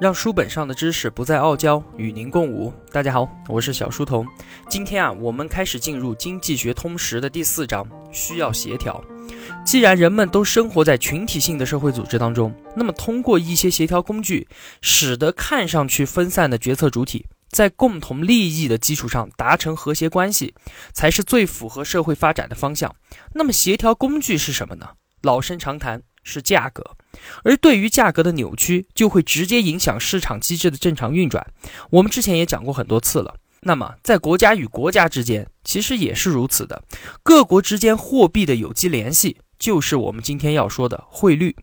让书本上的知识不再傲娇，与您共舞。大家好，我是小书童。今天啊，我们开始进入《经济学通识》的第四章，需要协调。既然人们都生活在群体性的社会组织当中，那么通过一些协调工具，使得看上去分散的决策主体在共同利益的基础上达成和谐关系，才是最符合社会发展的方向。那么，协调工具是什么呢？老生常谈。是价格，而对于价格的扭曲，就会直接影响市场机制的正常运转。我们之前也讲过很多次了。那么，在国家与国家之间，其实也是如此的。各国之间货币的有机联系，就是我们今天要说的汇率。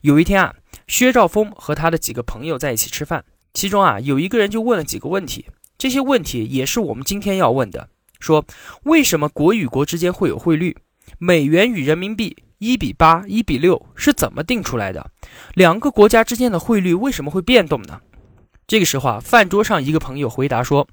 有一天啊，薛兆丰和他的几个朋友在一起吃饭，其中啊有一个人就问了几个问题，这些问题也是我们今天要问的：说为什么国与国之间会有汇率？美元与人民币？一比八，一比六是怎么定出来的？两个国家之间的汇率为什么会变动呢？这个时候啊，饭桌上一个朋友回答说：“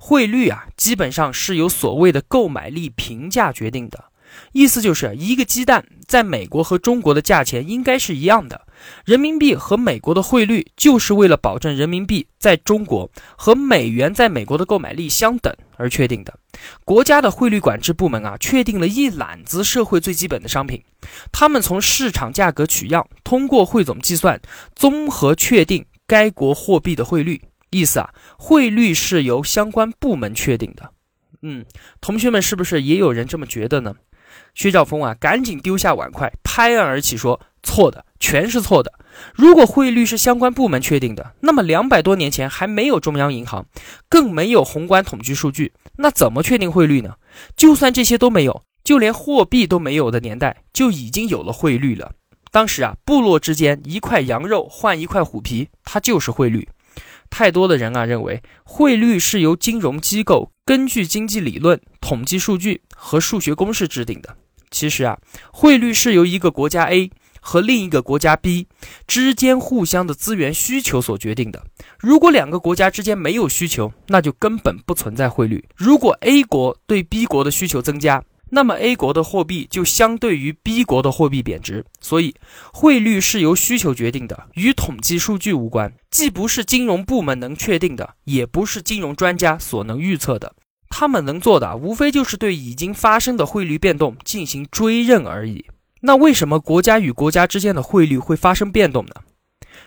汇率啊，基本上是由所谓的购买力评价决定的。”意思就是一个鸡蛋在美国和中国的价钱应该是一样的，人民币和美国的汇率就是为了保证人民币在中国和美元在美国的购买力相等而确定的。国家的汇率管制部门啊，确定了一揽子社会最基本的商品，他们从市场价格取样，通过汇总计算，综合确定该国货币的汇率。意思啊，汇率是由相关部门确定的。嗯，同学们是不是也有人这么觉得呢？薛兆丰啊，赶紧丢下碗筷，拍案而起说：“错的，全是错的。如果汇率是相关部门确定的，那么两百多年前还没有中央银行，更没有宏观统计数据，那怎么确定汇率呢？就算这些都没有，就连货币都没有的年代，就已经有了汇率了。当时啊，部落之间一块羊肉换一块虎皮，它就是汇率。太多的人啊，认为汇率是由金融机构根据经济理论、统计数据和数学公式制定的。”其实啊，汇率是由一个国家 A 和另一个国家 B 之间互相的资源需求所决定的。如果两个国家之间没有需求，那就根本不存在汇率。如果 A 国对 B 国的需求增加，那么 A 国的货币就相对于 B 国的货币贬值。所以，汇率是由需求决定的，与统计数据无关，既不是金融部门能确定的，也不是金融专家所能预测的。他们能做的，无非就是对已经发生的汇率变动进行追认而已。那为什么国家与国家之间的汇率会发生变动呢？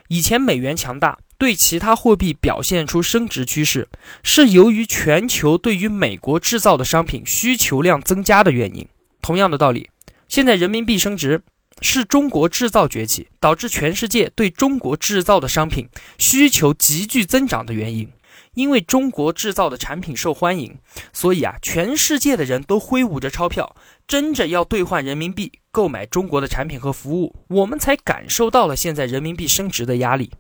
以前美元强大，对其他货币表现出升值趋势，是由于全球对于美国制造的商品需求量增加的原因。同样的道理，现在人民币升值，是中国制造崛起，导致全世界对中国制造的商品需求急剧增长的原因。因为中国制造的产品受欢迎，所以啊，全世界的人都挥舞着钞票，争着要兑换人民币购买中国的产品和服务，我们才感受到了现在人民币升值的压力。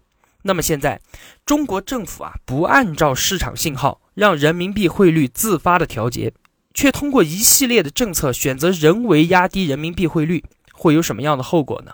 那么现在，中国政府啊，不按照市场信号让人民币汇率自发的调节，却通过一系列的政策选择人为压低人民币汇率，会有什么样的后果呢？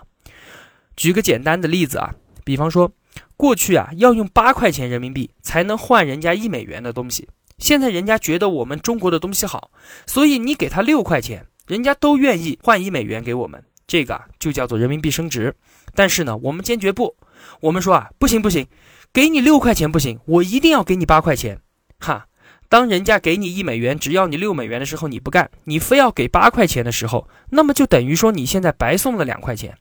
举个简单的例子啊，比方说。过去啊，要用八块钱人民币才能换人家一美元的东西。现在人家觉得我们中国的东西好，所以你给他六块钱，人家都愿意换一美元给我们。这个就叫做人民币升值。但是呢，我们坚决不，我们说啊，不行不行，给你六块钱不行，我一定要给你八块钱。哈，当人家给你一美元，只要你六美元的时候，你不干，你非要给八块钱的时候，那么就等于说你现在白送了两块钱。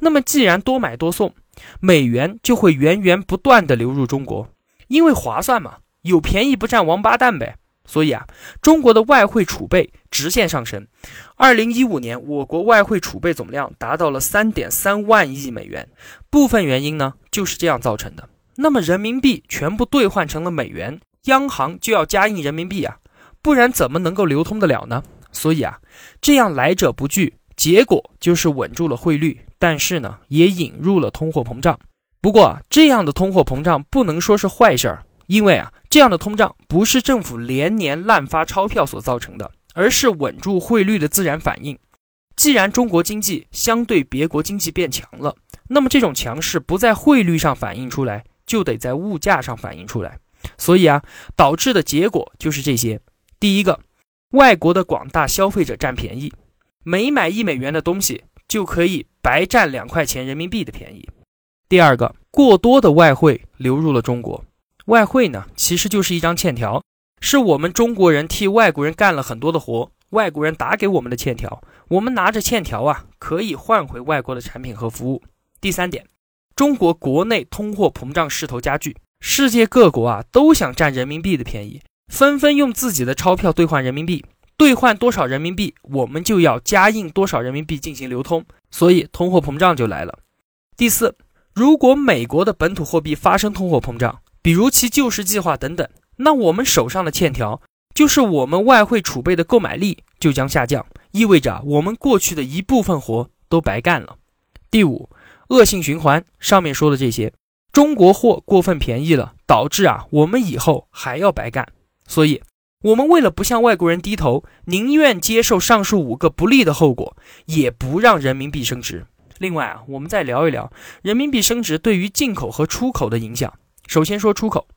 那么既然多买多送。美元就会源源不断的流入中国，因为划算嘛，有便宜不占王八蛋呗。所以啊，中国的外汇储备直线上升。二零一五年，我国外汇储备总量达到了三点三万亿美元。部分原因呢，就是这样造成的。那么人民币全部兑换成了美元，央行就要加印人民币啊，不然怎么能够流通得了呢？所以啊，这样来者不拒，结果就是稳住了汇率。但是呢，也引入了通货膨胀。不过，这样的通货膨胀不能说是坏事儿，因为啊，这样的通胀不是政府连年滥发钞票所造成的，而是稳住汇率的自然反应。既然中国经济相对别国经济变强了，那么这种强势不在汇率上反映出来，就得在物价上反映出来。所以啊，导致的结果就是这些：第一个，外国的广大消费者占便宜，每买一美元的东西就可以。白占两块钱人民币的便宜。第二个，过多的外汇流入了中国。外汇呢，其实就是一张欠条，是我们中国人替外国人干了很多的活，外国人打给我们的欠条。我们拿着欠条啊，可以换回外国的产品和服务。第三点，中国国内通货膨胀势头加剧，世界各国啊都想占人民币的便宜，纷纷用自己的钞票兑换人民币，兑换多少人民币，我们就要加印多少人民币进行流通，所以通货膨胀就来了。第四，如果美国的本土货币发生通货膨胀，比如其救市计划等等，那我们手上的欠条，就是我们外汇储备的购买力就将下降，意味着我们过去的一部分活都白干了。第五，恶性循环。上面说的这些，中国货过分便宜了，导致啊我们以后还要白干。所以，我们为了不向外国人低头，宁愿接受上述五个不利的后果，也不让人民币升值。另外啊，我们再聊一聊人民币升值对于进口和出口的影响。首先说出口，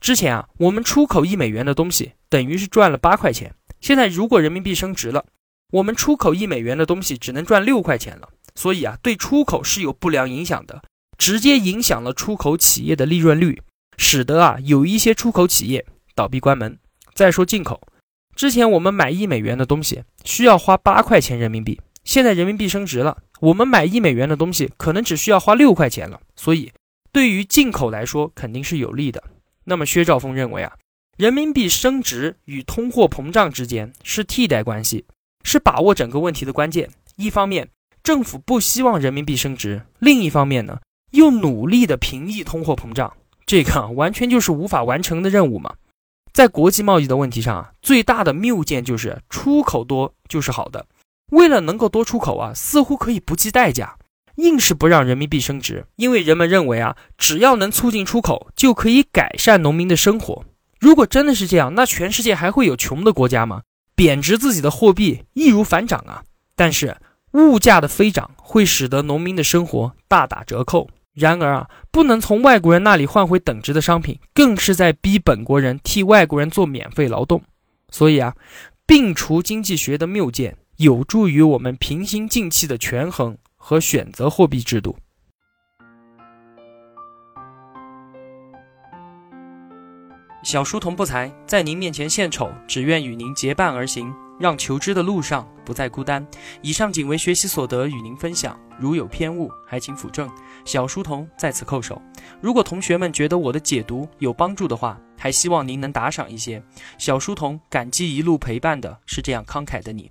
之前啊，我们出口一美元的东西等于是赚了八块钱。现在如果人民币升值了，我们出口一美元的东西只能赚六块钱了。所以啊，对出口是有不良影响的，直接影响了出口企业的利润率，使得啊有一些出口企业倒闭关门。再说进口，之前我们买一美元的东西需要花八块钱人民币，现在人民币升值了，我们买一美元的东西可能只需要花六块钱了。所以。对于进口来说，肯定是有利的。那么薛兆丰认为啊，人民币升值与通货膨胀之间是替代关系，是把握整个问题的关键。一方面，政府不希望人民币升值；另一方面呢，又努力的平抑通货膨胀，这个完全就是无法完成的任务嘛。在国际贸易的问题上啊，最大的谬见就是出口多就是好的，为了能够多出口啊，似乎可以不计代价。硬是不让人民币升值，因为人们认为啊，只要能促进出口，就可以改善农民的生活。如果真的是这样，那全世界还会有穷的国家吗？贬值自己的货币易如反掌啊！但是物价的飞涨会使得农民的生活大打折扣。然而啊，不能从外国人那里换回等值的商品，更是在逼本国人替外国人做免费劳动。所以啊，摒除经济学的谬见，有助于我们平心静气的权衡。和选择货币制度。小书童不才，在您面前献丑，只愿与您结伴而行，让求知的路上不再孤单。以上仅为学习所得，与您分享。如有偏误，还请斧正。小书童在此叩首。如果同学们觉得我的解读有帮助的话，还希望您能打赏一些。小书童感激一路陪伴的是这样慷慨的你。